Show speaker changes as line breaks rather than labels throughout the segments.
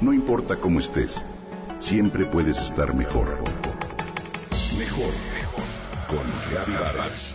No importa cómo estés, siempre puedes estar mejor. Mejor, mejor. Con Vargas.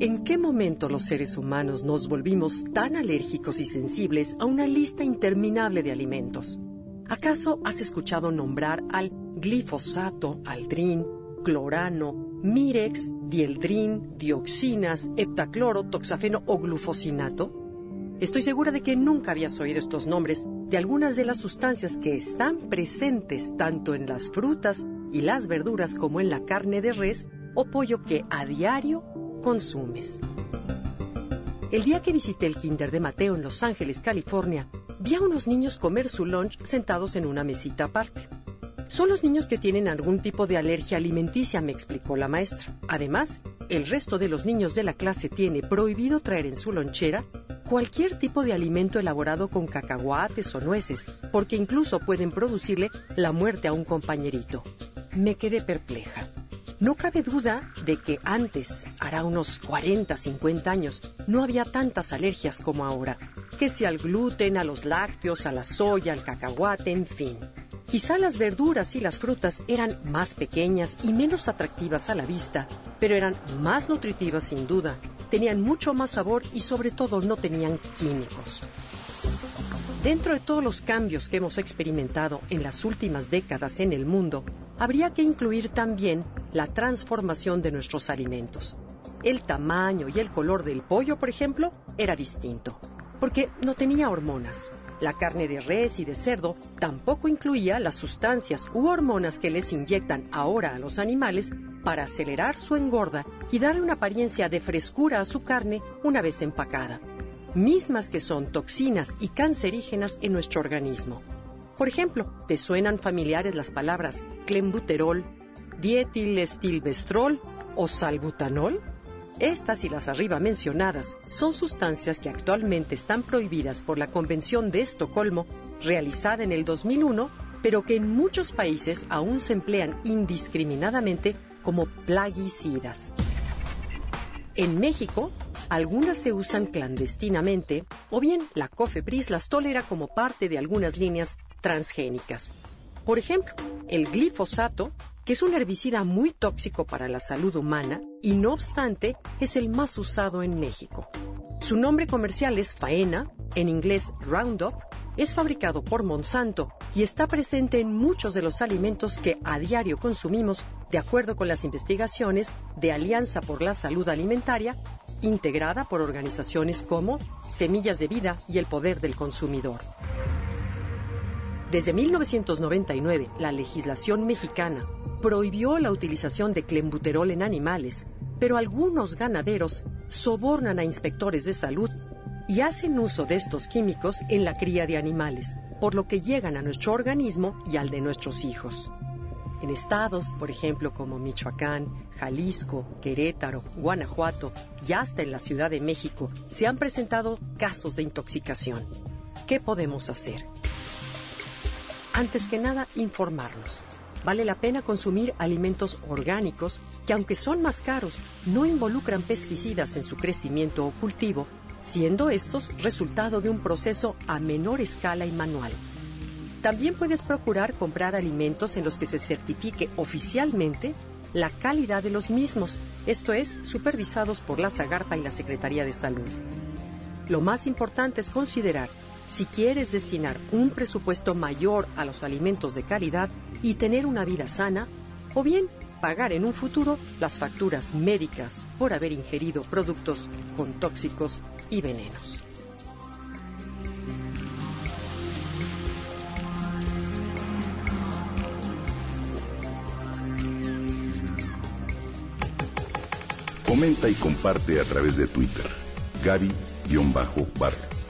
¿En qué momento los seres humanos nos volvimos tan alérgicos y sensibles a una lista interminable de alimentos? ¿Acaso has escuchado nombrar al glifosato, aldrin, clorano, mirex, dieldrin, dioxinas, heptacloro, toxafeno o glufosinato? Estoy segura de que nunca habías oído estos nombres de algunas de las sustancias que están presentes tanto en las frutas y las verduras como en la carne de res o pollo que a diario consumes. El día que visité el kinder de Mateo en Los Ángeles, California, vi a unos niños comer su lunch sentados en una mesita aparte. Son los niños que tienen algún tipo de alergia alimenticia, me explicó la maestra. Además, el resto de los niños de la clase tiene prohibido traer en su lonchera cualquier tipo de alimento elaborado con cacahuates o nueces, porque incluso pueden producirle la muerte a un compañerito. Me quedé perpleja. No cabe duda de que antes, hará unos 40, 50 años, no había tantas alergias como ahora. Que si al gluten, a los lácteos, a la soya, al cacahuate, en fin. Quizá las verduras y las frutas eran más pequeñas y menos atractivas a la vista, pero eran más nutritivas sin duda, tenían mucho más sabor y sobre todo no tenían químicos. Dentro de todos los cambios que hemos experimentado en las últimas décadas en el mundo, habría que incluir también la transformación de nuestros alimentos. El tamaño y el color del pollo, por ejemplo, era distinto, porque no tenía hormonas. La carne de res y de cerdo tampoco incluía las sustancias u hormonas que les inyectan ahora a los animales para acelerar su engorda y darle una apariencia de frescura a su carne una vez empacada mismas que son toxinas y cancerígenas en nuestro organismo. Por ejemplo, ¿te suenan familiares las palabras clenbuterol, dietilestilbestrol o salbutanol? Estas y las arriba mencionadas son sustancias que actualmente están prohibidas por la Convención de Estocolmo, realizada en el 2001, pero que en muchos países aún se emplean indiscriminadamente como plaguicidas. En México, algunas se usan clandestinamente o bien la COFEPRIS las tolera como parte de algunas líneas transgénicas. Por ejemplo, el glifosato, que es un herbicida muy tóxico para la salud humana y no obstante es el más usado en México. Su nombre comercial es Faena, en inglés Roundup, es fabricado por Monsanto y está presente en muchos de los alimentos que a diario consumimos, de acuerdo con las investigaciones de Alianza por la Salud Alimentaria, integrada por organizaciones como Semillas de Vida y el Poder del Consumidor. Desde 1999, la legislación mexicana prohibió la utilización de clenbuterol en animales, pero algunos ganaderos sobornan a inspectores de salud y hacen uso de estos químicos en la cría de animales, por lo que llegan a nuestro organismo y al de nuestros hijos. En estados, por ejemplo, como Michoacán, Jalisco, Querétaro, Guanajuato y hasta en la Ciudad de México, se han presentado casos de intoxicación. ¿Qué podemos hacer? Antes que nada, informarnos. Vale la pena consumir alimentos orgánicos que, aunque son más caros, no involucran pesticidas en su crecimiento o cultivo siendo estos resultado de un proceso a menor escala y manual. También puedes procurar comprar alimentos en los que se certifique oficialmente la calidad de los mismos, esto es, supervisados por la Zagarpa y la Secretaría de Salud. Lo más importante es considerar si quieres destinar un presupuesto mayor a los alimentos de calidad y tener una vida sana, o bien pagar en un futuro las facturas médicas por haber ingerido productos con tóxicos y venenos.
Comenta y comparte a través de Twitter. Gaby-Barra.